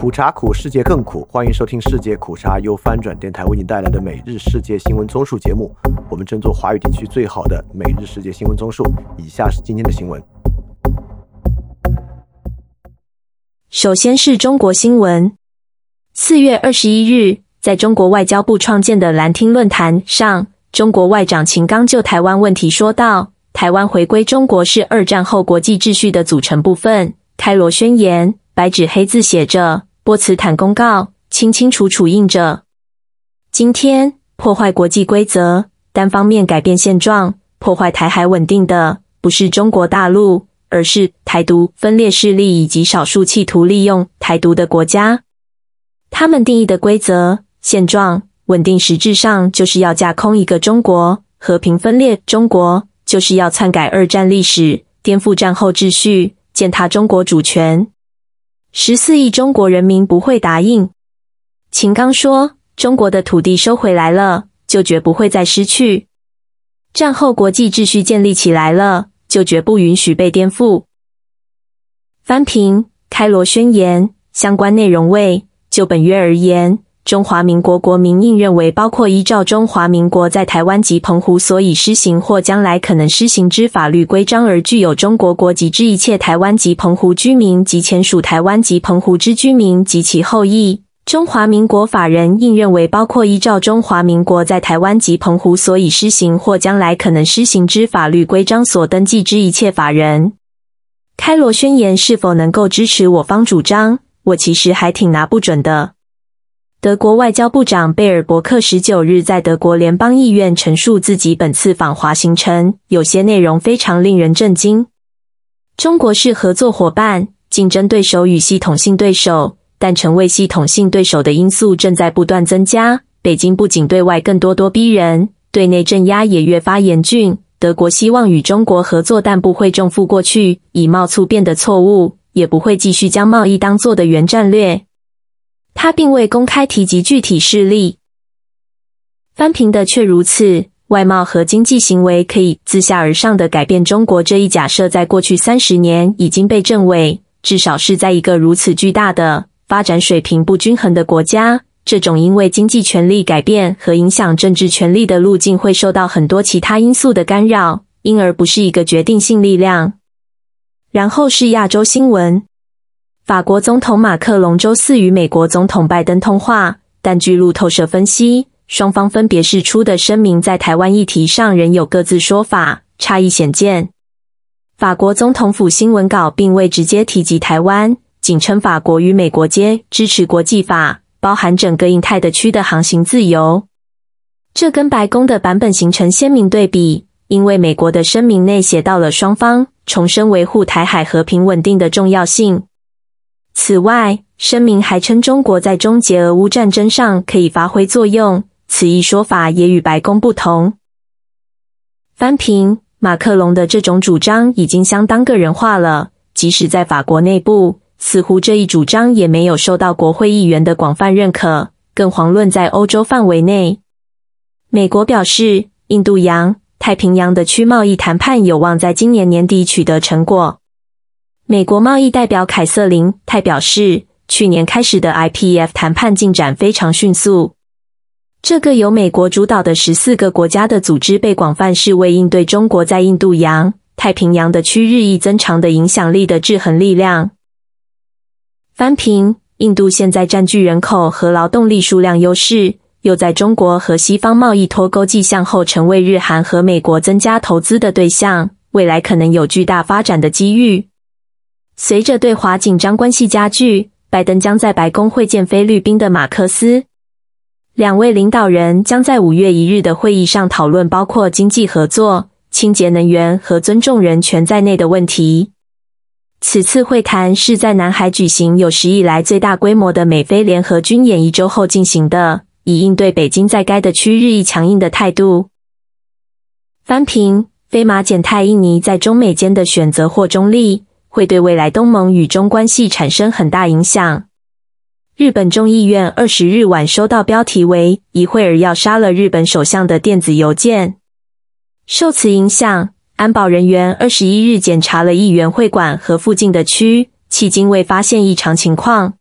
苦茶苦，世界更苦。欢迎收听世界苦茶由翻转电台为你带来的每日世界新闻综述节目。我们争做华语地区最好的每日世界新闻综述。以下是今天的新闻。首先是中国新闻。四月二十一日，在中国外交部创建的蓝厅论坛上，中国外长秦刚就台湾问题说道：“台湾回归中国是二战后国际秩序的组成部分。”开罗宣言。白纸黑字写着，波茨坦公告清清楚楚印着。今天破坏国际规则、单方面改变现状、破坏台海稳定的，不是中国大陆，而是台独分裂势力以及少数企图利用台独的国家。他们定义的规则、现状、稳定，实质上就是要架空一个中国；和平分裂中国，就是要篡改二战历史，颠覆战后秩序，践踏中国主权。十四亿中国人民不会答应。秦刚说：“中国的土地收回来了，就绝不会再失去；战后国际秩序建立起来了，就绝不允许被颠覆。”翻评《开罗宣言》相关内容为：就本约而言。中华民国国民应认为，包括依照中华民国在台湾及澎湖所以施行或将来可能施行之法律规章而具有中国国籍之一切台湾及澎湖居民及前属台湾及澎湖之居民及其后裔。中华民国法人应认为，包括依照中华民国在台湾及澎湖所以施行或将来可能施行之法律规章所登记之一切法人。开罗宣言是否能够支持我方主张？我其实还挺拿不准的。德国外交部长贝尔伯克十九日在德国联邦议院陈述自己本次访华行程，有些内容非常令人震惊。中国是合作伙伴、竞争对手与系统性对手，但成为系统性对手的因素正在不断增加。北京不仅对外更咄咄逼人，对内镇压也越发严峻。德国希望与中国合作，但不会重复过去以貌促变的错误，也不会继续将贸易当作的原战略。他并未公开提及具体事例，翻平的却如此。外贸和经济行为可以自下而上的改变中国这一假设，在过去三十年已经被证伪。至少是在一个如此巨大的、发展水平不均衡的国家，这种因为经济权力改变和影响政治权力的路径，会受到很多其他因素的干扰，因而不是一个决定性力量。然后是亚洲新闻。法国总统马克龙周四与美国总统拜登通话，但据路透社分析，双方分别释出的声明在台湾议题上仍有各自说法，差异显见。法国总统府新闻稿并未直接提及台湾，仅称法国与美国皆支持国际法，包含整个印太的区的航行自由。这跟白宫的版本形成鲜明对比，因为美国的声明内写到了双方重申维护台海和平稳定的重要性。此外，声明还称中国在终结俄乌战争上可以发挥作用。此一说法也与白宫不同。翻评马克龙的这种主张已经相当个人化了，即使在法国内部，似乎这一主张也没有受到国会议员的广泛认可，更遑论在欧洲范围内。美国表示，印度洋、太平洋的区贸易谈判有望在今年年底取得成果。美国贸易代表凯瑟琳泰表示，去年开始的 IPF 谈判进展非常迅速。这个由美国主导的十四个国家的组织被广泛视为应对中国在印度洋、太平洋的区日益增长的影响力的制衡力量。翻平，印度现在占据人口和劳动力数量优势，又在中国和西方贸易脱钩迹象后，成为日韩和美国增加投资的对象，未来可能有巨大发展的机遇。随着对华紧张关系加剧，拜登将在白宫会见菲律宾的马克思。两位领导人将在五月一日的会议上讨论包括经济合作、清洁能源和尊重人权在内的问题。此次会谈是在南海举行有史以来最大规模的美菲联合军演一周后进行的，以应对北京在该的区日益强硬的态度。翻平，飞马简泰印尼在中美间的选择或中立。会对未来东盟与中关系产生很大影响。日本众议院二十日晚收到标题为“一会儿要杀了日本首相”的电子邮件，受此影响，安保人员二十一日检查了议员会馆和附近的区，迄今未发现异常情况。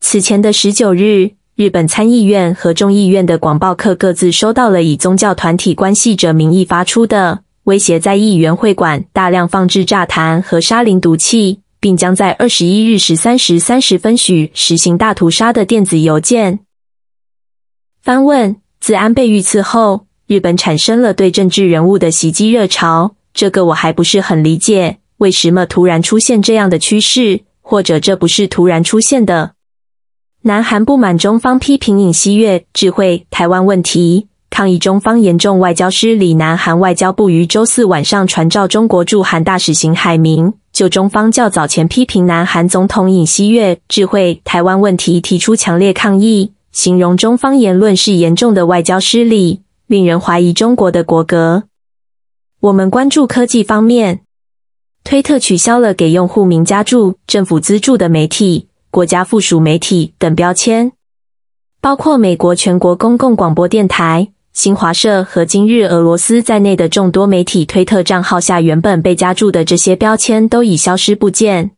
此前的十九日，日本参议院和众议院的广报课各自收到了以宗教团体关系者名义发出的威胁，在议员会馆大量放置炸弹和沙林毒气，并将在二十一日十三时三十分许实行大屠杀的电子邮件。翻问：自安倍遇刺后，日本产生了对政治人物的袭击热潮，这个我还不是很理解，为什么突然出现这样的趋势？或者这不是突然出现的？南韩不满中方批评尹锡悦智慧台湾问题，抗议中方严重外交失礼。南韩外交部于周四晚上传召中国驻韩大使邢海明，就中方较早前批评南韩总统尹锡悦智慧台湾问题提出强烈抗议，形容中方言论是严重的外交失礼，令人怀疑中国的国格。我们关注科技方面。推特取消了给用户名加注政府资助的媒体、国家附属媒体等标签，包括美国全国公共广播电台、新华社和今日俄罗斯在内的众多媒体推特账号下原本被加注的这些标签都已消失不见。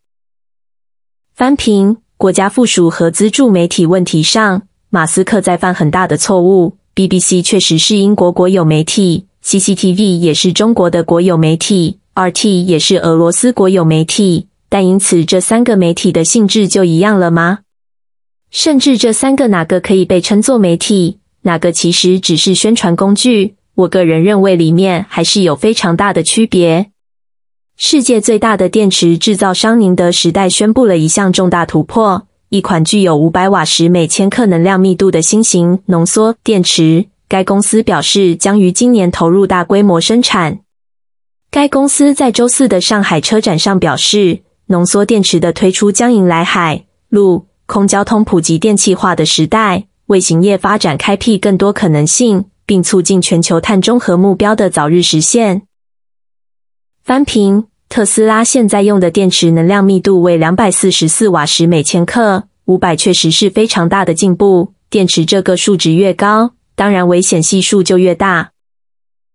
翻评国家附属和资助媒体问题上，马斯克在犯很大的错误。BBC 确实是英国国有媒体，CCTV 也是中国的国有媒体。RT 也是俄罗斯国有媒体，但因此这三个媒体的性质就一样了吗？甚至这三个哪个可以被称作媒体，哪个其实只是宣传工具？我个人认为里面还是有非常大的区别。世界最大的电池制造商宁德时代宣布了一项重大突破：一款具有五百瓦时每千克能量密度的新型浓缩电池。该公司表示将于今年投入大规模生产。该公司在周四的上海车展上表示，浓缩电池的推出将迎来海陆空交通普及电气化的时代，为行业发展开辟更多可能性，并促进全球碳中和目标的早日实现。翻评：特斯拉现在用的电池能量密度为两百四十四瓦时每千克，五百确实是非常大的进步。电池这个数值越高，当然危险系数就越大。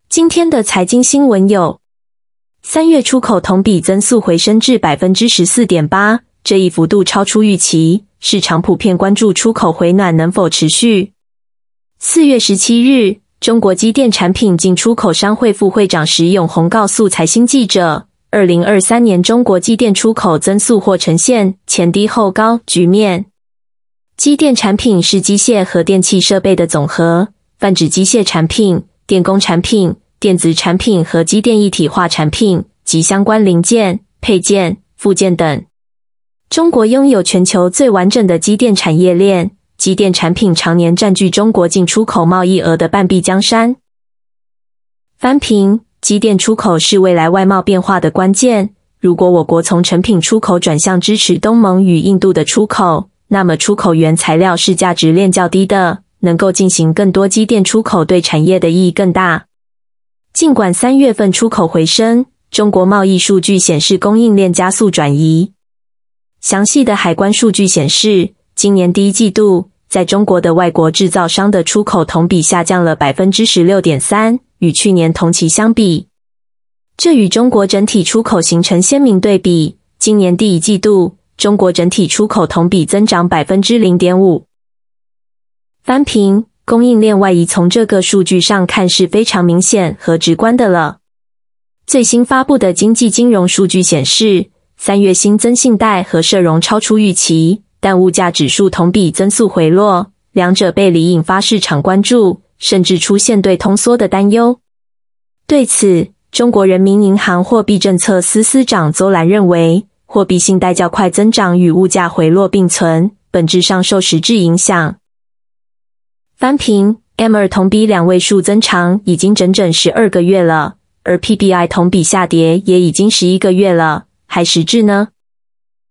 今天的财经新闻有。三月出口同比增速回升至百分之十四点八，这一幅度超出预期。市场普遍关注出口回暖能否持续。四月十七日，中国机电产品进出口商会副会长石永红告诉财新记者，二零二三年中国机电出口增速或呈现前低后高局面。机电产品是机械和电气设备的总和，泛指机械产品、电工产品。电子产品和机电一体化产品及相关零件、配件、附件等。中国拥有全球最完整的机电产业链，机电产品常年占据中国进出口贸易额的半壁江山。翻平，机电出口是未来外贸变化的关键。如果我国从成品出口转向支持东盟与印度的出口，那么出口原材料是价值链较低的，能够进行更多机电出口，对产业的意义更大。尽管三月份出口回升，中国贸易数据显示供应链加速转移。详细的海关数据显示，今年第一季度在中国的外国制造商的出口同比下降了百分之十六点三，与去年同期相比，这与中国整体出口形成鲜明对比。今年第一季度，中国整体出口同比增长百分之零点五。翻平。供应链外移从这个数据上看是非常明显和直观的了。最新发布的经济金融数据显示，三月新增信贷和社融超出预期，但物价指数同比增速回落，两者背离引发市场关注，甚至出现对通缩的担忧。对此，中国人民银行货币政策司司长邹兰认为，货币信贷较快增长与物价回落并存，本质上受实质影响。翻平，M 二同比两位数增长已经整整十二个月了，而 PPI 同比下跌也已经十一个月了，还实质呢？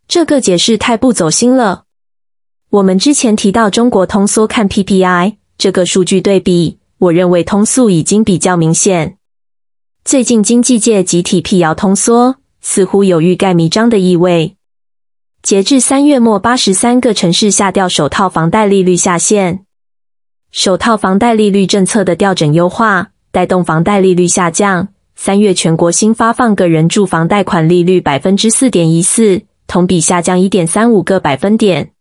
这个解释太不走心了。我们之前提到中国通缩看 PPI 这个数据对比，我认为通缩已经比较明显。最近经济界集体辟谣通缩，似乎有欲盖弥彰的意味。截至三月末，八十三个城市下调首套房贷利率下限。首套房贷利率政策的调整优化，带动房贷利率下降。三月全国新发放个人住房贷款利率百分之四点一四，同比下降一点三五个百分点。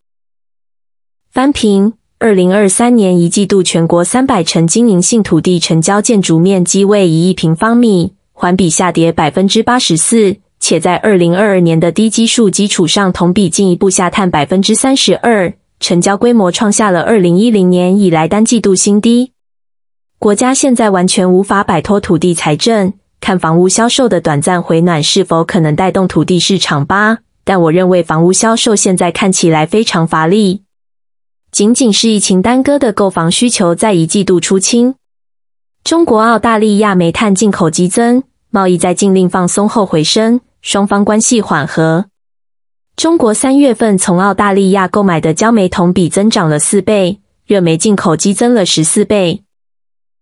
翻平。二零二三年一季度，全国三百城经营性土地成交建筑面积为一亿平方米，环比下跌百分之八十四，且在二零二二年的低基数基础上，同比进一步下探百分之三十二，成交规模创下了二零一零年以来单季度新低。国家现在完全无法摆脱土地财政，看房屋销售的短暂回暖是否可能带动土地市场吧？但我认为房屋销售现在看起来非常乏力。仅仅是疫情耽搁的购房需求，在一季度出清。中国澳大利亚煤炭进口激增，贸易在禁令放松后回升，双方关系缓和。中国三月份从澳大利亚购买的焦煤同比增长了四倍，热煤进口激增了十四倍。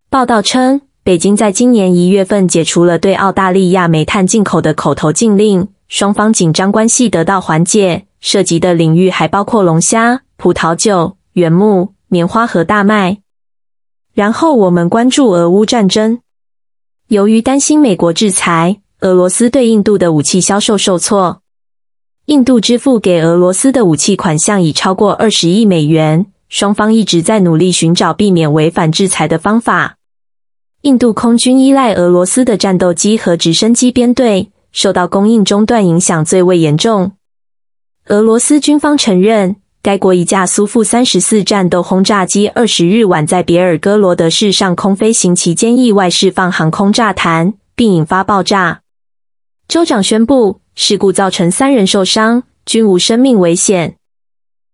报道称，北京在今年一月份解除了对澳大利亚煤炭进口的口头禁令，双方紧张关系得到缓解，涉及的领域还包括龙虾、葡萄酒。原木、棉花和大麦。然后我们关注俄乌战争。由于担心美国制裁，俄罗斯对印度的武器销售受挫。印度支付给俄罗斯的武器款项已超过二十亿美元。双方一直在努力寻找避免违反制裁的方法。印度空军依赖俄罗斯的战斗机和直升机编队，受到供应中断影响最为严重。俄罗斯军方承认。该国一架苏 -34 三十四战斗轰炸机二十日晚在别尔哥罗德市上空飞行期间意外释放航空炸弹，并引发爆炸。州长宣布，事故造成三人受伤，均无生命危险。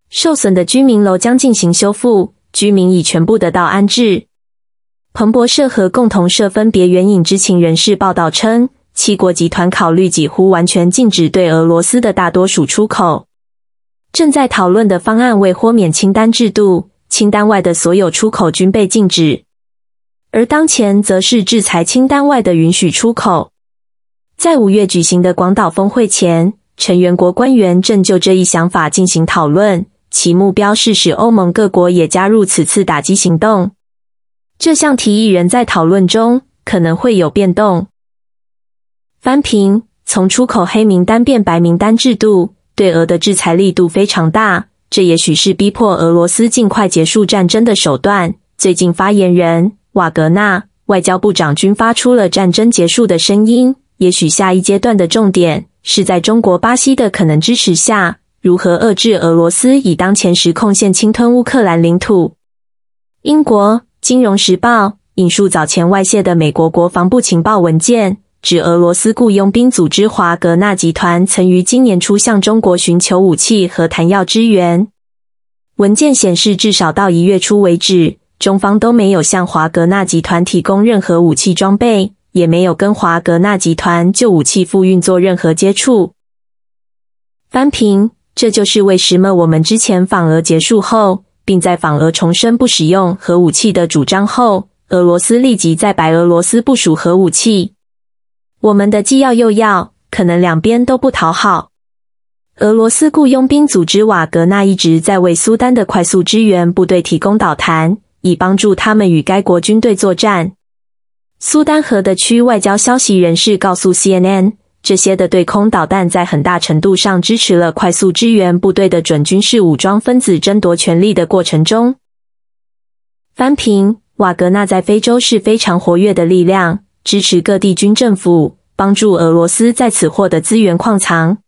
受损的居民楼将进行修复，居民已全部得到安置。彭博社和共同社分别援引知情人士报道称，七国集团考虑几乎完全禁止对俄罗斯的大多数出口。正在讨论的方案为豁免清单制度，清单外的所有出口均被禁止，而当前则是制裁清单外的允许出口。在五月举行的广岛峰会前，成员国官员正就这一想法进行讨论，其目标是使欧盟各国也加入此次打击行动。这项提议仍在讨论中，可能会有变动。翻平从出口黑名单变白名单制度。对俄的制裁力度非常大，这也许是逼迫俄罗斯尽快结束战争的手段。最近，发言人瓦格纳外交部长均发出了战争结束的声音。也许下一阶段的重点是在中国、巴西的可能支持下，如何遏制俄罗斯以当前实控线侵吞乌克兰领土。英国《金融时报》引述早前外泄的美国国防部情报文件。指俄罗斯雇佣兵组织华格纳集团曾于今年初向中国寻求武器和弹药支援。文件显示，至少到一月初为止，中方都没有向华格纳集团提供任何武器装备，也没有跟华格纳集团就武器复运做任何接触。翻平，这就是为什么我们之前访俄结束后，并在访俄重申不使用核武器的主张后，俄罗斯立即在白俄罗斯部署核武器。我们的既要又要，可能两边都不讨好。俄罗斯雇佣兵组织瓦格纳一直在为苏丹的快速支援部队提供导弹，以帮助他们与该国军队作战。苏丹河的区外交消息人士告诉 CNN，这些的对空导弹在很大程度上支持了快速支援部队的准军事武装分子争夺权力的过程中。翻平，瓦格纳在非洲是非常活跃的力量。支持各地军政府，帮助俄罗斯在此获得资源矿藏。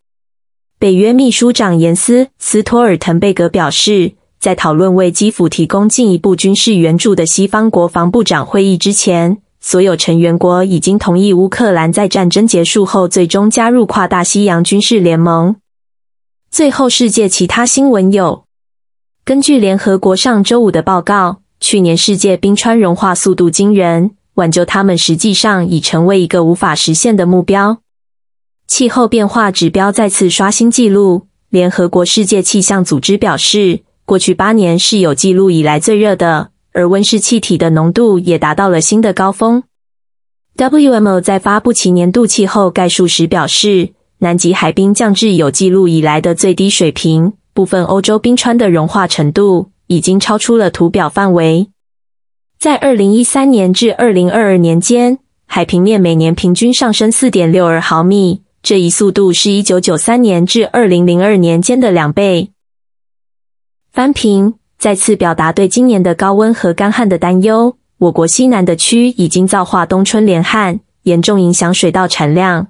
北约秘书长严斯·斯托尔滕贝格表示，在讨论为基辅提供进一步军事援助的西方国防部长会议之前，所有成员国已经同意乌克兰在战争结束后最终加入跨大西洋军事联盟。最后，世界其他新闻有：根据联合国上周五的报告，去年世界冰川融化速度惊人。挽救他们实际上已成为一个无法实现的目标。气候变化指标再次刷新纪录。联合国世界气象组织表示，过去八年是有记录以来最热的，而温室气体的浓度也达到了新的高峰。WMO 在发布其年度气候概述时表示，南极海冰降至有记录以来的最低水平，部分欧洲冰川的融化程度已经超出了图表范围。在二零一三年至二零二二年间，海平面每年平均上升四点六二毫米，这一速度是一九九三年至二零零二年间的两倍。翻平，再次表达对今年的高温和干旱的担忧。我国西南的区已经造化冬春连旱，严重影响水稻产量。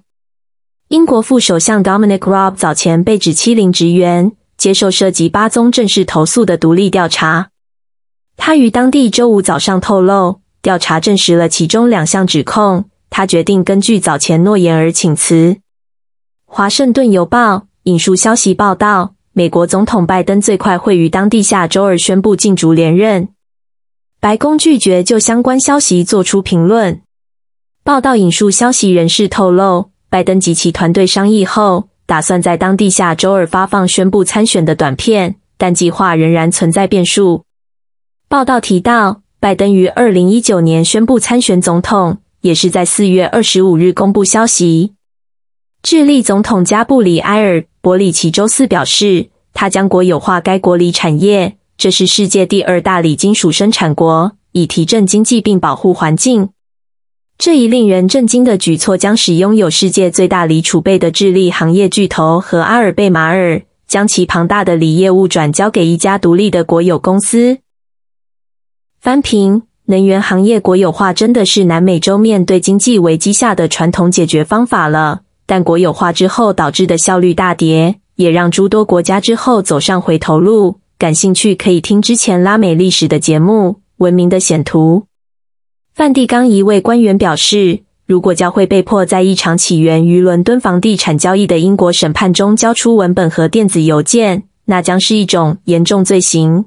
英国副首相 Dominic Raab 早前被指欺凌职员，接受涉及八宗正式投诉的独立调查。他于当地周五早上透露，调查证实了其中两项指控。他决定根据早前诺言而请辞。华盛顿邮报引述消息报道，美国总统拜登最快会于当地下周二宣布竞逐连任。白宫拒绝就相关消息做出评论。报道引述消息人士透露。拜登及其团队商议后，打算在当地下周二发放宣布参选的短片，但计划仍然存在变数。报道提到，拜登于二零一九年宣布参选总统，也是在四月二十五日公布消息。智利总统加布里埃尔·博里奇周四表示，他将国有化该国锂产业，这是世界第二大锂金属生产国，以提振经济并保护环境。这一令人震惊的举措将使拥有世界最大锂储备的智利行业巨头和阿尔贝马尔将其庞大的锂业务转交给一家独立的国有公司。翻评：能源行业国有化真的是南美洲面对经济危机下的传统解决方法了，但国有化之后导致的效率大跌，也让诸多国家之后走上回头路。感兴趣可以听之前拉美历史的节目《文明的显图》。梵蒂冈一位官员表示，如果教会被迫在一场起源于伦敦房地产交易的英国审判中交出文本和电子邮件，那将是一种严重罪行。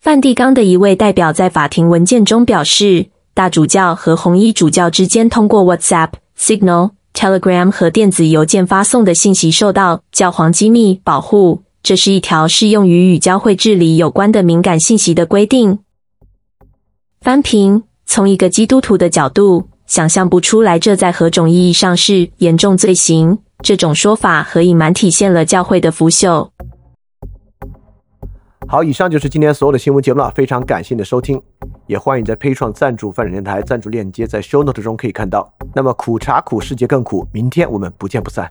梵蒂冈的一位代表在法庭文件中表示，大主教和红衣主教之间通过 WhatsApp、Signal、Telegram 和电子邮件发送的信息受到教皇机密保护。这是一条适用于与教会治理有关的敏感信息的规定。翻评。从一个基督徒的角度，想象不出来这在何种意义上是严重罪行。这种说法和隐瞒体现了教会的腐朽。好，以上就是今天所有的新闻节目了。非常感谢你的收听，也欢迎在 p a 创赞助范展电台赞助链接在 Show Note 中可以看到。那么苦茶苦，世界更苦，明天我们不见不散。